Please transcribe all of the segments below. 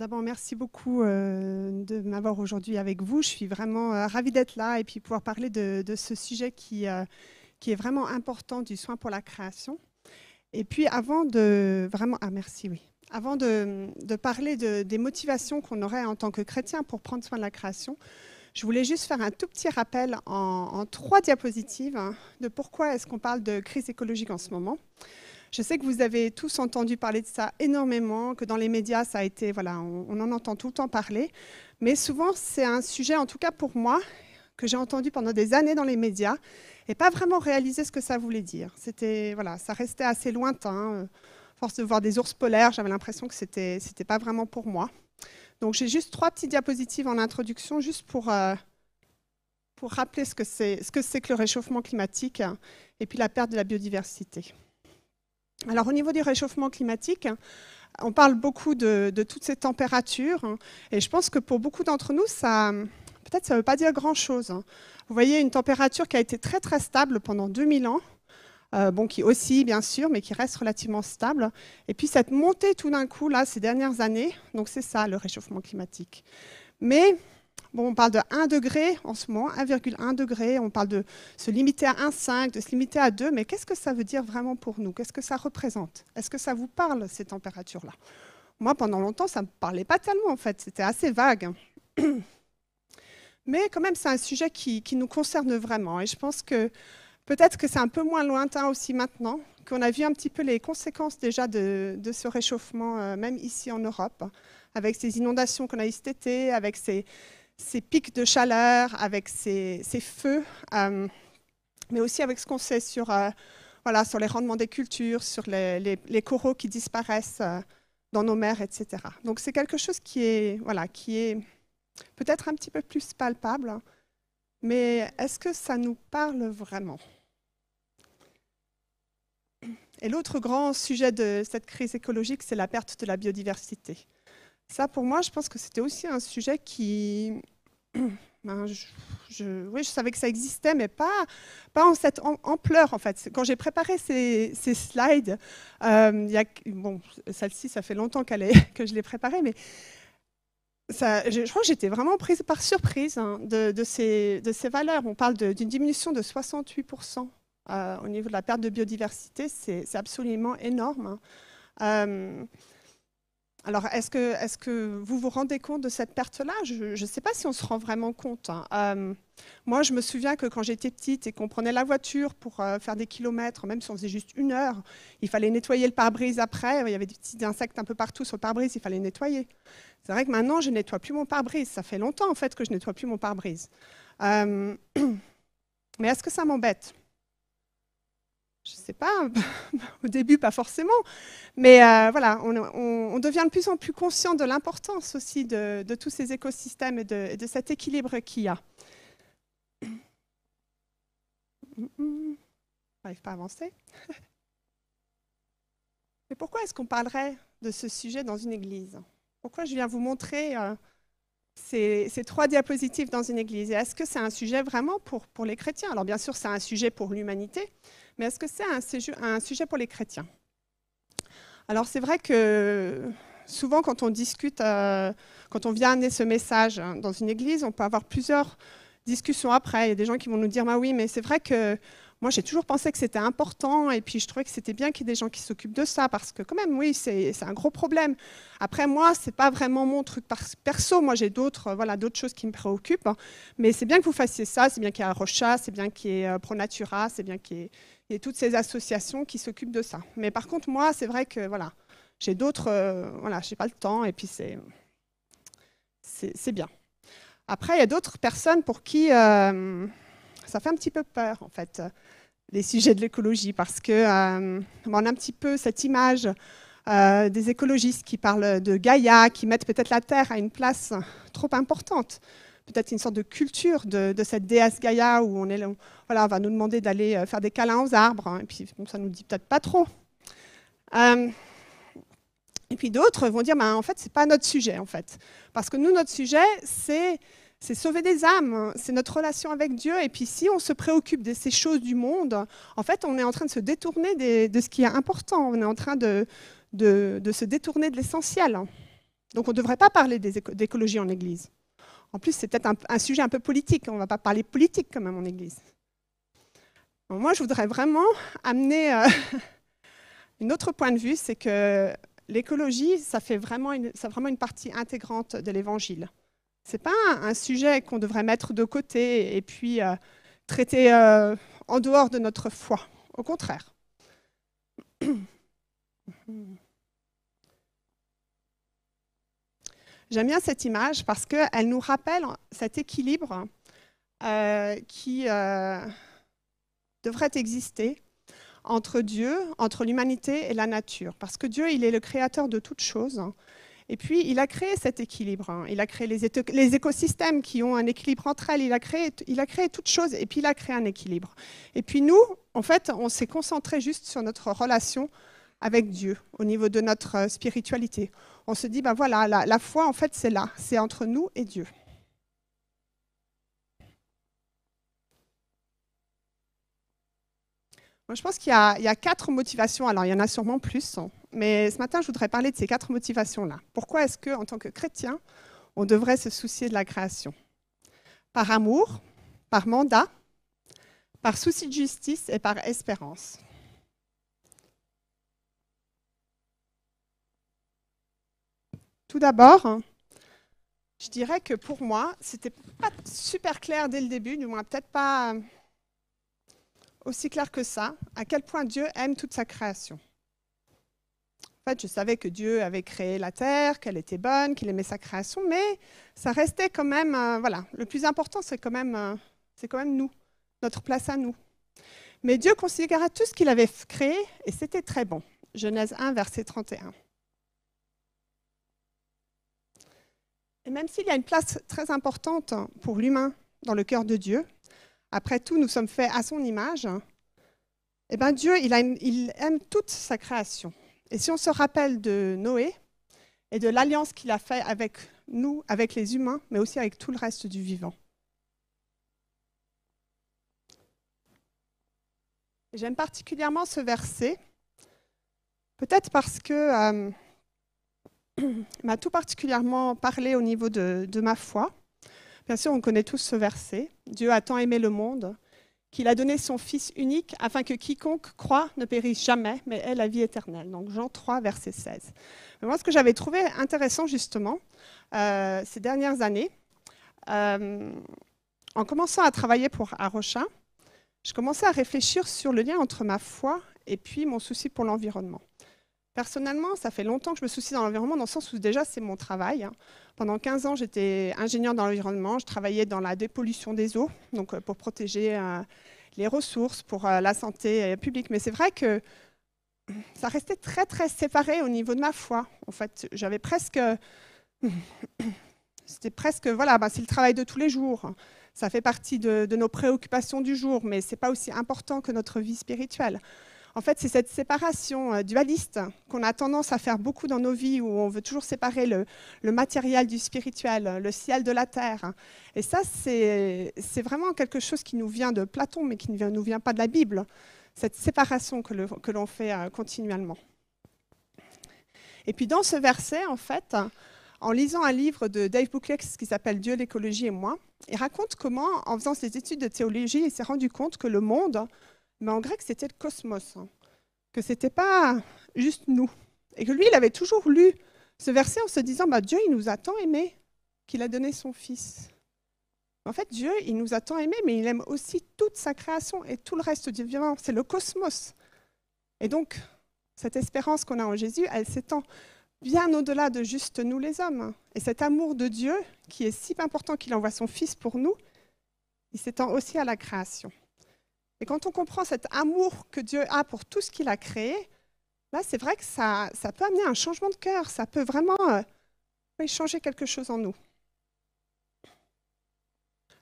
d'abord, merci beaucoup euh, de m'avoir aujourd'hui avec vous. Je suis vraiment euh, ravie d'être là et puis pouvoir parler de, ce sujet qui, euh, qui est vraiment important du soin pour la création. Et puis avant de vraiment... Ah merci, oui. Avant de, parler des motivations qu'on aurait en tant que chrétien pour prendre soin de la création, je voulais juste faire un tout petit rappel en, en trois diapositives hein, de pourquoi est-ce qu'on parle de crise écologique en ce moment. Je sais que vous avez tous entendu parler de ça énormément, que dans les médias, ça a été, voilà, on, en entend tout le temps parler. Mais souvent, c'est un sujet, en tout cas pour moi, que j'ai entendu pendant des années dans les médias et pas vraiment réalisé ce que ça voulait dire. C'était, voilà, ça restait assez lointain. Force de voir des ours polaires, j'avais l'impression que c'était, c'était pas vraiment pour moi. Donc j'ai juste trois petites diapositives en introduction, juste pour, euh, pour rappeler ce que, c'est, ce que c'est que le réchauffement climatique et puis la perte de la biodiversité. Alors au niveau du réchauffement climatique, on parle beaucoup de, toutes ces températures et je pense que pour beaucoup d'entre nous, ça, peut-être ça ne veut pas dire grand-chose. Vous voyez une température qui a été très très stable pendant 2000 ans, euh, bon, qui aussi bien sûr, mais qui reste relativement stable. Et puis cette montée tout d'un coup, là, ces dernières années, donc c'est ça le réchauffement climatique. Mais on parle de 1 degré en ce moment, 1,1 degré, on parle de se limiter à 1,5, de se limiter à 2, mais qu'est-ce que ça veut dire vraiment pour nous? Qu'est-ce que ça représente? Est-ce que ça vous parle, ces températures-là? Moi, pendant longtemps, ça ne me parlait pas tellement, en fait, c'était assez vague. Mais quand même, c'est un sujet qui, nous concerne vraiment, et je pense que peut-être que c'est un peu moins lointain aussi maintenant, qu'on a vu un petit peu les conséquences déjà de, ce réchauffement, euh, même ici en Europe, avec ces inondations qu'on a eues cet été, avec ces ces pics de chaleur, avec ces, feux, euh, mais aussi avec ce qu'on sait sur, euh, voilà, sur les rendements des cultures, sur les, coraux qui disparaissent euh, dans nos mers, etc. Donc c'est quelque chose qui est, voilà, qui est peut-être un petit peu plus palpable, mais est-ce que ça nous parle vraiment? Et l'autre grand sujet de cette crise écologique, c'est la perte de la biodiversité. Ça, pour moi, je pense que c'était aussi un sujet qui... Ben, oui, je savais que ça existait, mais pas, pas en cette ampleur, en fait. Quand j'ai préparé ces, slides, euh, bon, celle-ci, ça fait longtemps que je l'ai préparée, mais je, crois que j'étais vraiment prise par surprise hein, de, de, ces, de, ces, valeurs. On parle d'une diminution de 68% euh, au niveau de la perte de biodiversité. C'est absolument énorme. Hein. Euh, alors, est-ce que, vous vous rendez compte de cette perte-là? Je ne sais pas si on se rend vraiment compte. Hein. Euh, moi, je me souviens que quand j'étais petite et qu'on prenait la voiture pour euh, faire des kilomètres, même si on faisait juste une heure, il fallait nettoyer le pare-brise après. Il y avait des petits insectes un peu partout sur le pare-brise, il fallait nettoyer. C'est vrai que maintenant, je ne nettoie plus mon pare-brise. Ça fait longtemps, en fait, que je ne nettoie plus mon pare-brise. Euh, mais est-ce que ça m'embête? Je ne sais pas, au début pas forcément, mais euh, voilà, on, devient de plus en plus conscient de l'importance aussi de, tous ces écosystèmes et de, cet équilibre qu'il y a. Je n'arrive pas à avancer. Mais pourquoi est-ce qu'on parlerait de ce sujet dans une église? Pourquoi je viens vous montrer euh, ces, trois diapositives dans une église? Est-ce que c'est un sujet vraiment pour, pour les chrétiens? Alors bien sûr, c'est un sujet pour l'humanité, mais est-ce que c'est un, sujet pour les chrétiens? Alors c'est vrai que souvent quand on discute, euh, quand on vient amener ce message hein, dans une église, on peut avoir plusieurs discussions après. Il y a des gens qui vont nous dire, bah oui, mais c'est vrai que moi j'ai toujours pensé que c'était important et puis je trouvais que c'était bien qu'il y ait des gens qui s'occupent de ça parce que quand même, oui, c'est un gros problème. Après, moi, c'est pas vraiment mon truc perso. Moi, j'ai d'autres voilà, choses qui me préoccupent. Hein. Mais c'est bien que vous fassiez ça, c'est bien qu'il y ait Rocha, c'est bien qu'il y ait euh, ProNatura, c'est bien qu'il y ait toutes ces associations qui s'occupent de ça. Mais par contre, moi, c'est vrai que voilà, j'ai d'autres, euh, voilà, j'ai pas le temps et puis c'est c'est bien. Après, il y a d'autres personnes pour qui euh, ça fait un petit peu peur en fait les sujets de l'écologie parce que euh, a un petit peu cette image des écologistes qui parlent de Gaïa, qui mettent peut-être la Terre à une place trop importante peut-être une sorte de culture de, cette déesse Gaïa où on, est, voilà, on va nous demander d'aller euh, faire des câlins aux arbres, hein, et puis bon, ça nous dit peut-être pas trop. Euh, et puis d'autres vont dire, ben, en fait, c'est pas notre sujet, en fait, parce que nous, notre sujet, c'est c'est sauver des âmes, c'est notre relation avec Dieu. Et puis si on se préoccupe de ces choses du monde, en fait, on est en train de se détourner de ce qui est important. On est en train de, de, se détourner de l'essentiel. Donc on ne devrait pas parler d'écologie en Église. En plus, c'est peut-être un, sujet un peu politique. On ne va pas parler politique quand même en Église. moi, je voudrais vraiment amener euh, un autre point de vue, c'est que l'écologie, ça fait vraiment une, vraiment une partie intégrante de l'Évangile. Ce n'est pas un, sujet qu'on devrait mettre de côté et puis euh, traiter euh, en dehors de notre foi. Au contraire. J'aime bien cette image parce qu'elle nous rappelle cet équilibre euh, qui devrait exister entre Dieu, entre l'humanité et la nature. Parce que Dieu, il est le créateur de toutes choses. Et puis, il a créé cet équilibre. Il a créé les, écosystèmes qui ont un équilibre entre elles. Il a, créé, créé toutes choses et puis il a créé un équilibre. Et puis nous, en fait, on s'est concentré juste sur notre relation avec Dieu au niveau de notre euh, spiritualité. On se dit, ben voilà, la, foi, en fait, c'est là, c'est entre nous et Dieu. Moi, je pense qu'il y, a quatre motivations. Alors, il y en a sûrement plus, hein. Mais ce matin, je voudrais parler de ces quatre motivations-là. Pourquoi est-ce que, en tant que chrétien, on devrait se soucier de la création? Par amour, par mandat, par souci de justice et par espérance. Tout d'abord, je dirais que pour moi, c'était pas super clair dès le début, du moins peut-être pas aussi clair que ça, à quel point Dieu aime toute sa création. Je savais que Dieu avait créé la terre, qu'elle était bonne, qu'il aimait sa création, mais ça restait quand même, euh, voilà, le plus important, c'est quand même, euh, c'est quand même nous, notre place à nous. Mais Dieu considérait tout ce qu'il avait créé et c'était très bon. Genèse 1, verset 31. Et même s'il y a une place très importante pour l'humain dans le cœur de Dieu, après tout, nous sommes faits à son image, eh bien Dieu, il aime toute sa création. Et si on se rappelle de Noé et de l'alliance qu'il a faite avec nous, avec les humains, mais aussi avec tout le reste du vivant. J'aime particulièrement ce verset, peut-être parce que euh, m'a tout particulièrement parlé au niveau de, ma foi. Bien sûr, on connaît tous ce verset. Dieu a tant aimé le monde qu'il a donné son Fils unique afin que quiconque croit ne périsse jamais, mais ait la vie éternelle. Donc Jean 3, verset 16. moi, ce que j'avais trouvé intéressant justement euh, ces dernières années, euh, en commençant à travailler pour Arocha, je commençais à réfléchir sur le lien entre ma foi et puis mon souci pour l'environnement. Personnellement, ça fait longtemps que je me soucie dans l'environnement, dans le sens où déjà c'est mon travail. Hein. Pendant 15 ans, j'étais ingénieur dans l'environnement, je travaillais dans la dépollution des eaux, donc euh, pour protéger euh, les ressources, pour euh, la santé publique. Mais c'est vrai que ça restait très très séparé au niveau de ma foi. En fait, j'avais presque, c'était presque, voilà, bah, c'est le travail de tous les jours. Ça fait partie de, de nos préoccupations du jour, mais c'est pas aussi important que notre vie spirituelle. En fait, c'est cette séparation euh, dualiste qu'on a tendance à faire beaucoup dans nos vies, où on veut toujours séparer le, matériel du spirituel, le ciel de la terre. Et ça, c'est vraiment quelque chose qui nous vient de Platon, mais qui ne nous vient pas de la Bible, cette séparation que l'on fait euh, continuellement. Et puis dans ce verset, en fait, en lisant un livre de Dave Booklex qui s'appelle Dieu, l'écologie et moi, il raconte comment, en faisant ses études de théologie, il s'est rendu compte que le monde mais en grec, c'était le cosmos, hein. que ce n'était pas juste nous. Et que lui, il avait toujours lu ce verset en se disant, bah, Dieu, il nous a tant aimés qu'il a donné son Fils. En fait, Dieu, il nous a tant aimés, mais il aime aussi toute sa création et tout le reste du vivant. C'est le cosmos. Et donc, cette espérance qu'on a en Jésus, elle s'étend bien au-delà de juste nous les hommes. Et cet amour de Dieu, qui est si important qu'il envoie son Fils pour nous, il s'étend aussi à la création. Et quand on comprend cet amour que Dieu a pour tout ce qu'il a créé, là, c'est vrai que ça, peut amener un changement de cœur, ça peut vraiment euh, changer quelque chose en nous.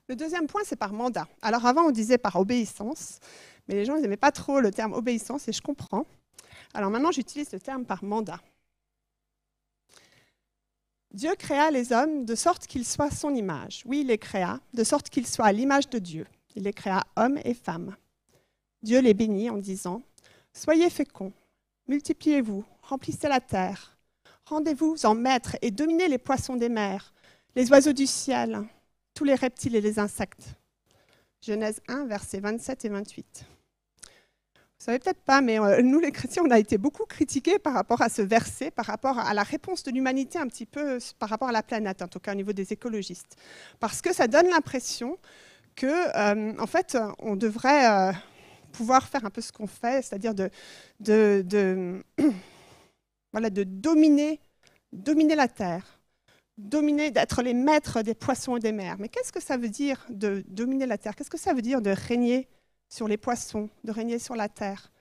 Le deuxième point, c'est par mandat. Alors avant, on disait par obéissance, mais les gens n'aimaient pas trop le terme obéissance, et je comprends. Alors maintenant, j'utilise le terme par mandat. Dieu créa les hommes de sorte qu'ils soient son image. Oui, il les créa, de sorte qu'ils soient à l'image de Dieu. Il les créa hommes et femmes. Dieu les bénit en disant Soyez féconds, multipliez-vous, remplissez la terre, Rendez-vous en maître et dominez les poissons des mers, les oiseaux du ciel, tous les reptiles et les insectes. Genèse 1, versets 27 et 28. Vous savez peut-être pas, mais euh, nous les chrétiens, on a été beaucoup critiqués par rapport à ce verset, par rapport à la réponse de l'humanité un petit peu par rapport à la planète, en tout cas au niveau des écologistes, parce que ça donne l'impression que, euh, en fait, on devrait euh, pouvoir faire un peu ce qu'on fait, c'est-à-dire de, de, voilà, de dominer, dominer la terre, dominer, d'être les maîtres des poissons et des mers. Mais qu'est-ce que ça veut dire de dominer la terre? Qu'est-ce que ça veut dire de régner sur les poissons, de régner sur la terre?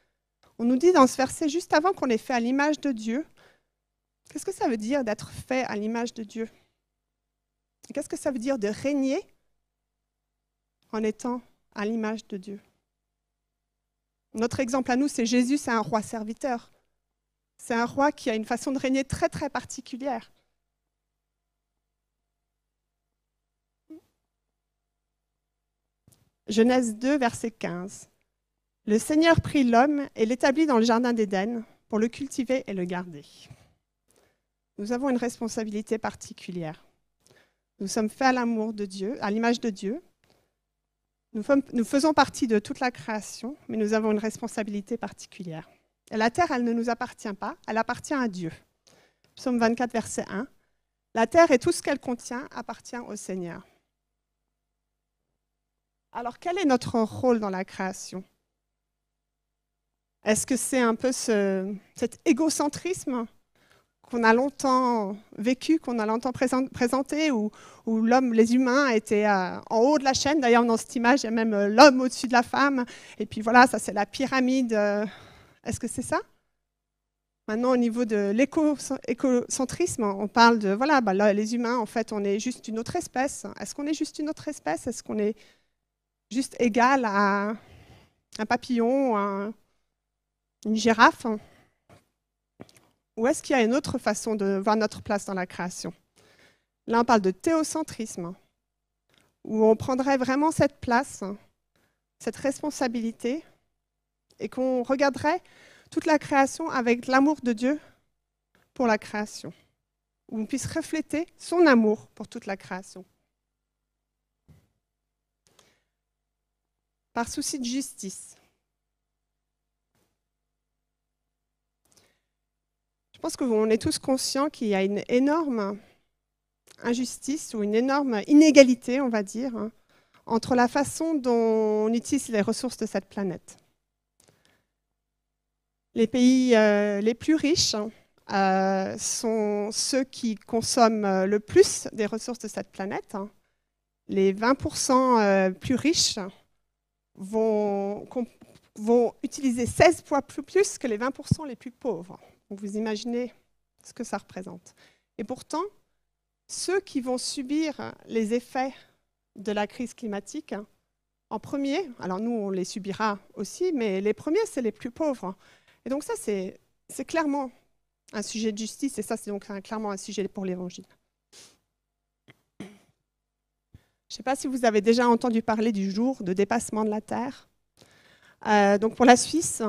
On nous dit dans ce verset, juste avant qu'on ait fait à l'image de Dieu, qu'est-ce que ça veut dire d'être fait à l'image de Dieu? Qu'est-ce que ça veut dire de régner en étant à l'image de Dieu? Notre exemple à nous, c'est Jésus, c'est un roi serviteur. C'est un roi qui a une façon de régner très très particulière. Genèse 2, verset 15. Le Seigneur prit l'homme et l'établit dans le jardin d'Éden pour le cultiver et le garder. Nous avons une responsabilité particulière. Nous sommes faits à l'amour de Dieu, à l'image de Dieu. Nous, faisons partie de toute la création, mais nous avons une responsabilité particulière. La terre, elle ne nous appartient pas, elle appartient à Dieu. Psaume 24, verset 1. La terre et tout ce qu'elle contient appartient au Seigneur. Alors, quel est notre rôle dans la création? Est-ce que c'est un peu cet égocentrisme? Qu'on a longtemps vécu, qu'on a longtemps présenté, où, les humains étaient en haut de la chaîne. D'ailleurs, dans cette image, il y a même euh, l'homme au-dessus de la femme. Et puis voilà, ça c'est la pyramide. Euh, est-ce que c'est ça? Maintenant, au niveau de l'écocentrisme, on parle de, voilà, bah, les humains, en fait, on est juste une autre espèce. Est-ce qu'on est juste une autre espèce? Est-ce qu'on est juste égal à un papillon, à une girafe? Ou est-ce qu'il y a une autre façon de voir notre place dans la création? Là, on parle de théocentrisme, où on prendrait vraiment cette place, cette responsabilité, et qu'on regarderait toute la création avec l'amour de Dieu pour la création, où on puisse refléter son amour pour toute la création. par souci de justice. Je pense qu'on est tous conscients qu'il y a une énorme injustice ou une énorme inégalité, on va dire, hein, entre la façon dont on utilise les ressources de cette planète. Les pays euh, les plus riches euh, sont ceux qui consomment le plus des ressources de cette planète. Les 20% euh, plus riches vont utiliser 16 fois plus que les 20% les plus pauvres. Vous imaginez ce que ça représente. Et pourtant, ceux qui vont subir les effets de la crise climatique, en premier, alors nous on les subira aussi, mais les premiers, c'est les plus pauvres. Et donc ça, c'est clairement un sujet de justice, et ça, c'est donc clairement un sujet pour l'Évangile. Je ne sais pas si vous avez déjà entendu parler du jour de dépassement de la Terre. Euh, donc pour la Suisse,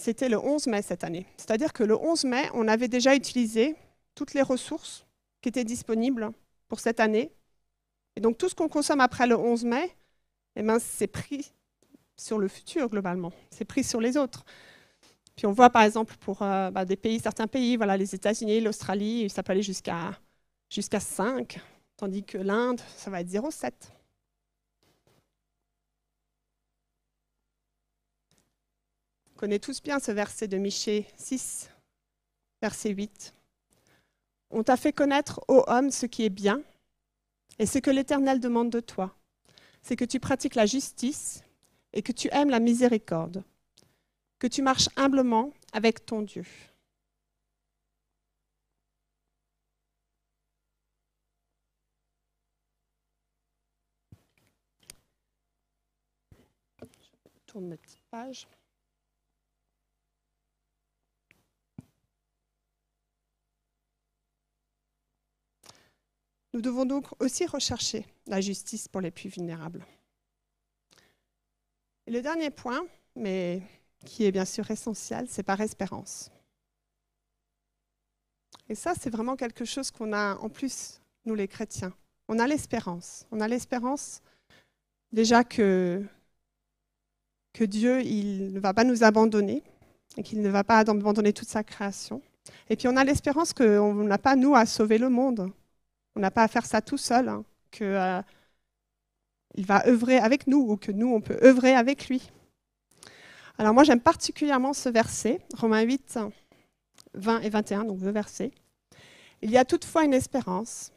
c'était le 11 mai cette année. C'est-à-dire que le 11 mai, on avait déjà utilisé toutes les ressources qui étaient disponibles pour cette année. Et donc tout ce qu'on consomme après le 11 mai, eh ben, c'est pris sur le futur globalement, c'est pris sur les autres. Puis on voit par exemple pour euh, bah, des pays, certains pays, voilà, les États-Unis, l'Australie, ça peut aller jusqu'à jusqu'à 5 tandis que l'Inde, ça va être 0,7. Connaît tous bien ce verset de Michée 6, verset 8. On t'a fait connaître, ô homme, ce qui est bien, et ce que l'Éternel demande de toi, c'est que tu pratiques la justice et que tu aimes la miséricorde, que tu marches humblement avec ton Dieu. tourne petite page. Nous devons donc aussi rechercher la justice pour les plus vulnérables. Et le dernier point, mais qui est bien sûr essentiel, c'est par espérance. Et ça, c'est vraiment quelque chose qu'on a en plus, nous les chrétiens. On a l'espérance. On a l'espérance déjà que, Dieu ne va pas nous abandonner et qu'il ne va pas abandonner toute sa création. Et puis on a l'espérance qu'on n'a pas, nous, à sauver le monde. On n'a pas à faire ça tout seul, hein, qu'il euh, va œuvrer avec nous ou que nous, on peut œuvrer avec lui. Alors moi, j'aime particulièrement ce verset, Romains 8, 20 et 21, donc deux versets. Il y a toutefois une espérance,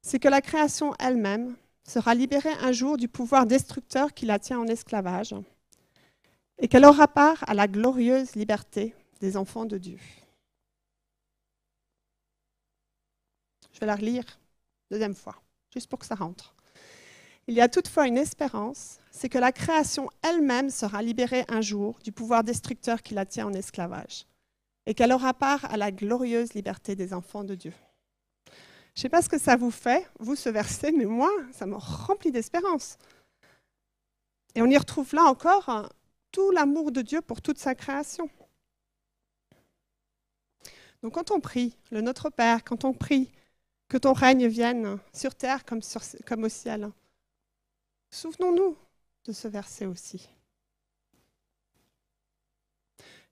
c'est que la création elle-même sera libérée un jour du pouvoir destructeur qui la tient en esclavage et qu'elle aura part à la glorieuse liberté des enfants de Dieu. Je vais la relire deuxième fois, juste pour que ça rentre. Il y a toutefois une espérance, c'est que la création elle-même sera libérée un jour du pouvoir destructeur qui la tient en esclavage, et qu'elle aura part à la glorieuse liberté des enfants de Dieu. Je ne sais pas ce que ça vous fait, vous, ce verset, mais moi, ça me remplit d'espérance. Et on y retrouve là encore tout l'amour de Dieu pour toute sa création. Donc quand on prie le Notre Père, quand on prie que ton règne vienne sur terre comme, au ciel, Souvenons-nous de ce verset aussi.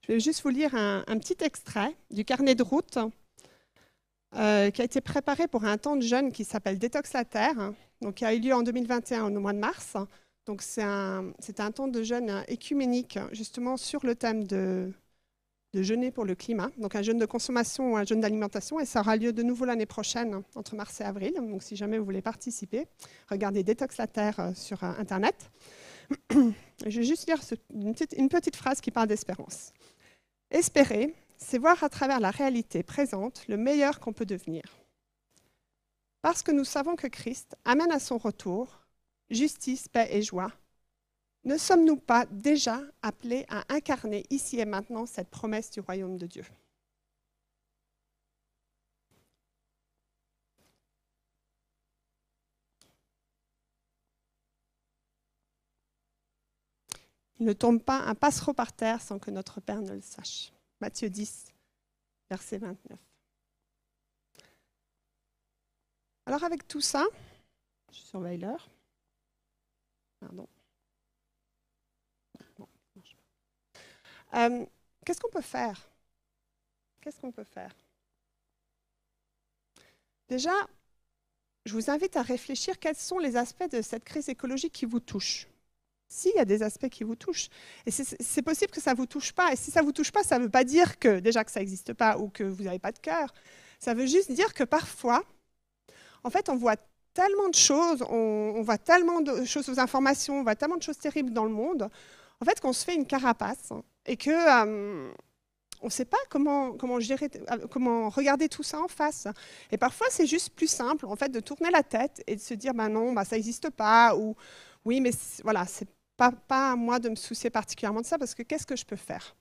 Je vais juste vous lire un, petit extrait du carnet de route euh, qui a été préparé pour un temps de jeûne qui s'appelle Détox la Terre, qui a eu lieu en 2021 au mois de mars. Donc c'est un, un, temps de jeûne écuménique justement sur le thème de, de jeûner pour le climat, donc un jeûne de consommation ou un jeûne d'alimentation, et ça aura lieu de nouveau l'année prochaine, entre mars et avril. Donc si jamais vous voulez participer, regardez Détox la Terre euh, sur euh, Internet. Je vais juste lire une, petite, une petite phrase qui parle d'espérance. Espérer, c'est voir à travers la réalité présente le meilleur qu'on peut devenir. Parce que nous savons que Christ amène à son retour justice, paix et joie, ne sommes-nous pas déjà appelés à incarner ici et maintenant cette promesse du royaume de Dieu? Il ne tombe pas un passereau par terre sans que notre Père ne le sache. Matthieu 10, verset 29. Alors avec tout ça, je surveille l'heure. Pardon. Euh, qu'est-ce qu'on peut faire? Qu'est-ce qu'on peut faire? Déjà, je vous invite à réfléchir quels sont les aspects de cette crise écologique qui vous touchent. S'il y a des aspects qui vous touchent, et c'est possible que ça ne vous touche pas, et si ça ne vous touche pas, ça ne veut pas dire que déjà que ça n'existe pas ou que vous n'avez pas de cœur, ça veut juste dire que parfois, en fait, on voit tellement de choses, on, voit tellement de choses aux informations, on voit tellement de choses terribles dans le monde, en fait, qu'on se fait une carapace et que euh, on ne sait pas euh, comment regarder tout ça en face. Et parfois, c'est juste plus simple, en fait, de tourner la tête et de se dire, bah non, bah, ça n'existe pas, ou oui, mais voilà, c'est pas, à moi de me soucier particulièrement de ça, parce que qu'est-ce que je peux faire?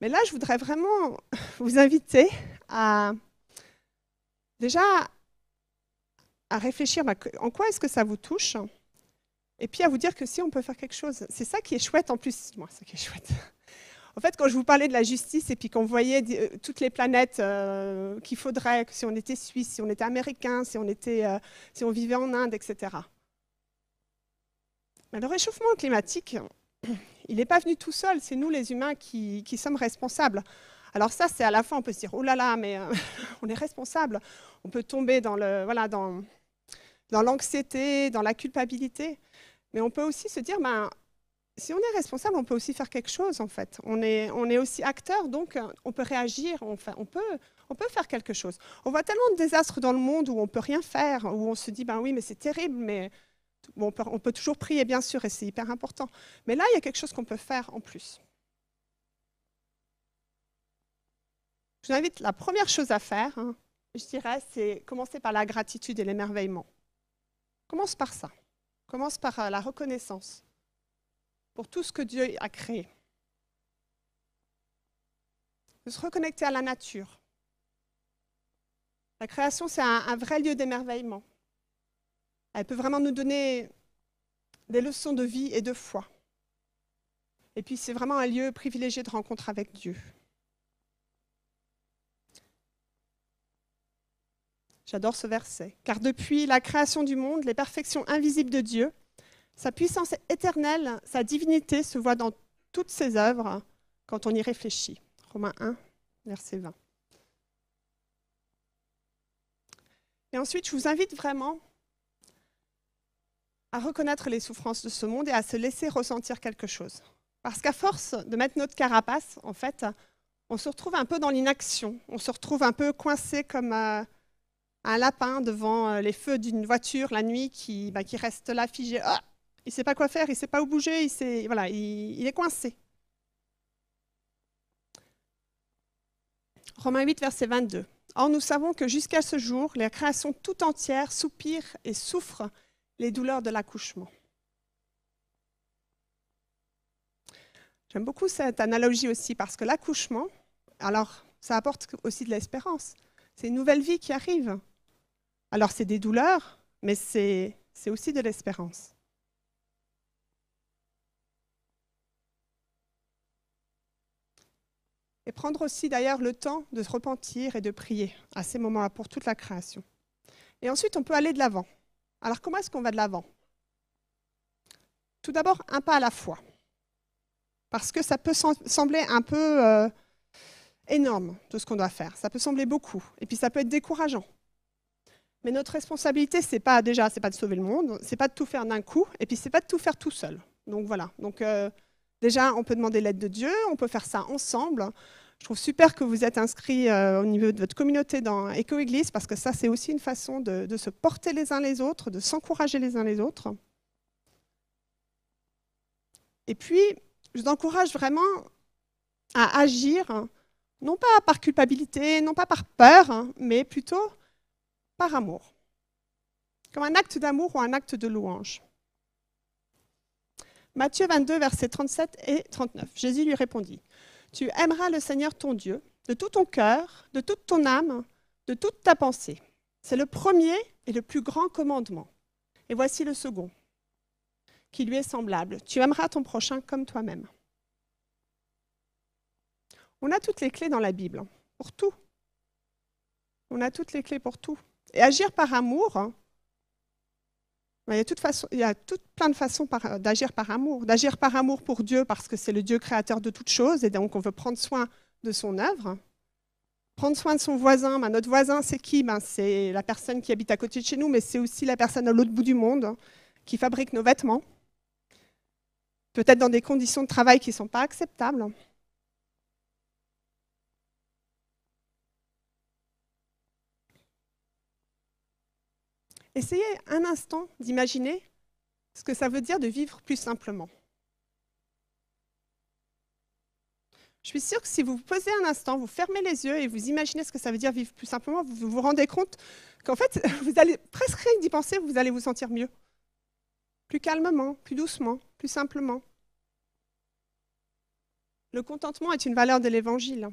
Mais là, je voudrais vraiment vous inviter à déjà à réfléchir, bah, en quoi est-ce que ça vous touche? Et puis à vous dire que si on peut faire quelque chose, c'est ça qui est chouette en plus. Moi, ça qui est chouette. En fait, quand je vous parlais de la justice et puis qu'on voyait euh, toutes les planètes euh, qu'il faudrait, si on était suisse, si on était américain, si on, était, euh, si on vivait en Inde, etc. Le réchauffement climatique, il n'est pas venu tout seul, c'est nous les humains qui, sommes responsables. Alors ça, c'est à la fois, on peut se dire, oh là là, mais on est responsable. On peut tomber dans le, voilà, dans, dans l'anxiété, dans la culpabilité. Mais on peut aussi se dire, ben, si on est responsable, on peut aussi faire quelque chose en fait. On est, on est aussi acteur, donc euh, on peut réagir, on, on, peut, on peut faire quelque chose. On voit tellement de désastres dans le monde où on peut rien faire, où on se dit, ben oui, mais c'est terrible, mais on, peut, on, peut, toujours prier bien sûr, et c'est hyper important. Mais là, il y a quelque chose qu'on peut faire en plus. Je vous invite, la première chose à faire, hein, je dirais, c'est commencer par la gratitude et l'émerveillement. Commence par ça. Commence par euh, la reconnaissance pour tout ce que Dieu a créé. De se reconnecter à la nature. La création, c'est un, vrai lieu d'émerveillement. Elle peut vraiment nous donner des leçons de vie et de foi. Et puis, c'est vraiment un lieu privilégié de rencontre avec Dieu. J'adore ce verset. Car depuis la création du monde, les perfections invisibles de Dieu, sa puissance éternelle, sa divinité se voit dans toutes ses œuvres quand on y réfléchit. Romains 1, verset 20. Et ensuite, je vous invite vraiment à reconnaître les souffrances de ce monde et à se laisser ressentir quelque chose. Parce qu'à force de mettre notre carapace, en fait, on se retrouve un peu dans l'inaction. On se retrouve un peu coincé comme euh, un lapin devant euh, les feux d'une voiture la nuit qui, bah, reste là figé. Ah il ne sait pas quoi faire, il ne sait pas où bouger, il, est coincé. Romains 8, verset 22. Or, nous savons que jusqu'à ce jour, la création tout entière soupire et souffre les douleurs de l'accouchement. J'aime beaucoup cette analogie aussi parce que l'accouchement, alors ça apporte aussi de l'espérance. C'est une nouvelle vie qui arrive. Alors c'est des douleurs, mais c'est aussi de l'espérance. Et prendre aussi d'ailleurs le temps de se repentir et de prier à ces moments-là pour toute la création. Et ensuite, on peut aller de l'avant. Alors comment est-ce qu'on va de l'avant? Tout d'abord, un pas à la fois. Parce que ça peut sembler un peu euh, énorme, tout ce qu'on doit faire. Ça peut sembler beaucoup. Et puis ça peut être décourageant. Mais notre responsabilité, c'est pas déjà, c'est pas de sauver le monde, c'est pas de tout faire d'un coup, et puis c'est pas de tout faire tout seul. Donc voilà. Donc euh, déjà, on peut demander l'aide de Dieu, on peut faire ça ensemble. Je trouve super que vous êtes inscrits euh, au niveau de votre communauté dans Éco-Église, parce que ça, c'est aussi une façon de, se porter les uns les autres, de s'encourager les uns les autres. Et puis, je vous encourage vraiment à agir, non pas par culpabilité, non pas par peur, mais plutôt par amour. Comme un acte d'amour ou un acte de louange. Matthieu 22, versets 37 et 39. Jésus lui répondit tu aimeras le Seigneur ton Dieu de tout ton cœur, de toute ton âme, de toute ta pensée. C'est le premier et le plus grand commandement. Et voici le second, qui lui est semblable. Tu aimeras ton prochain comme toi-même. On a toutes les clés dans la Bible, pour tout. On a toutes les clés pour tout. Et agir par amour, il y a, toute façon, plein de façons d'agir par amour. D'agir par amour pour Dieu parce que c'est le Dieu créateur de toutes choses et donc on veut prendre soin de son œuvre. Prendre soin de son voisin. Ben, notre voisin, c'est qui? Ben, C'est la personne qui habite à côté de chez nous, mais c'est aussi la personne à l'autre bout du monde qui fabrique nos vêtements. Peut-être dans des conditions de travail qui ne sont pas acceptables. Essayez un instant d'imaginer ce que ça veut dire de vivre plus simplement. Je suis sûre que si vous vous posez un instant, vous fermez les yeux et vous imaginez ce que ça veut dire vivre plus simplement, vous vous rendez compte qu'en fait, presque rien d'y penser, vous allez vous sentir mieux. Plus calmement, plus doucement, plus simplement. Le contentement est une valeur de l'Évangile.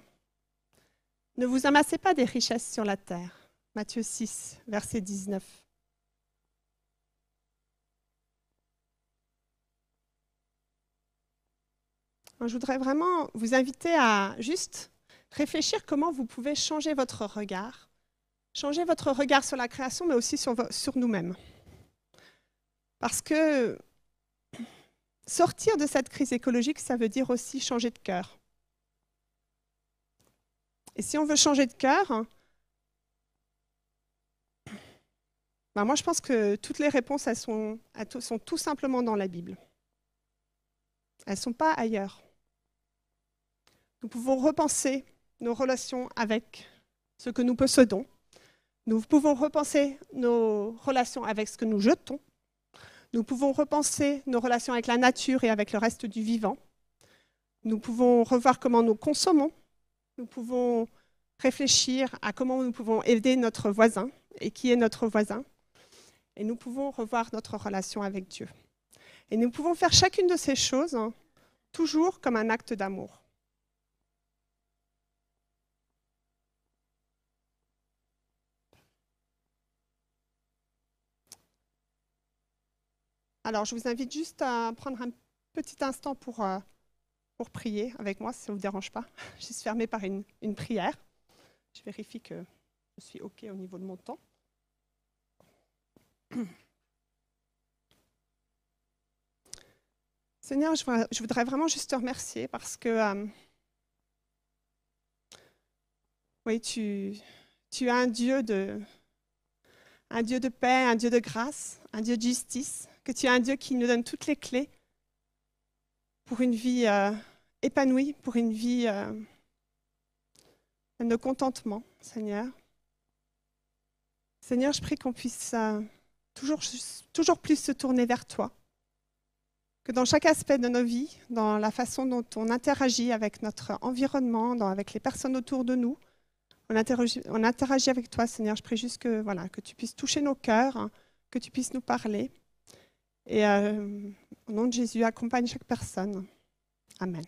Ne vous amassez pas des richesses sur la terre. Matthieu 6, verset 19. Je voudrais vraiment vous inviter à juste réfléchir comment vous pouvez changer votre regard. Changer votre regard sur la création, mais aussi sur, nous-mêmes. Parce que sortir de cette crise écologique, ça veut dire aussi changer de cœur. Et si on veut changer de cœur, ben moi je pense que toutes les réponses sont, sont tout simplement dans la Bible. Elles ne sont pas ailleurs. Nous pouvons repenser nos relations avec ce que nous possédons. Nous pouvons repenser nos relations avec ce que nous jetons. Nous pouvons repenser nos relations avec la nature et avec le reste du vivant. Nous pouvons revoir comment nous consommons. Nous pouvons réfléchir à comment nous pouvons aider notre voisin et qui est notre voisin. Et nous pouvons revoir notre relation avec Dieu. Et nous pouvons faire chacune de ces choses hein, toujours comme un acte d'amour. Alors, je vous invite juste à prendre un petit instant pour, euh, pour prier avec moi, si ça ne vous dérange pas. Je suis fermée par une, une prière. Je vérifie que je suis OK au niveau de mon temps. Seigneur, je voudrais vraiment juste te remercier parce que euh, oui, tu, tu un Dieu de un Dieu de paix, un Dieu de grâce, un Dieu de justice, que tu es un Dieu qui nous donne toutes les clés pour une vie euh, épanouie, pour une vie euh, de contentement, Seigneur. Seigneur, je prie qu'on puisse toujours, toujours plus se tourner vers toi que dans chaque aspect de nos vies, dans la façon dont on interagit avec notre environnement, avec les personnes autour de nous, on interagit, on interagit, avec toi, Seigneur. Je prie juste que, voilà, que tu puisses toucher nos cœurs, hein, que tu puisses nous parler. Et euh, au nom de Jésus, accompagne chaque personne. Amen.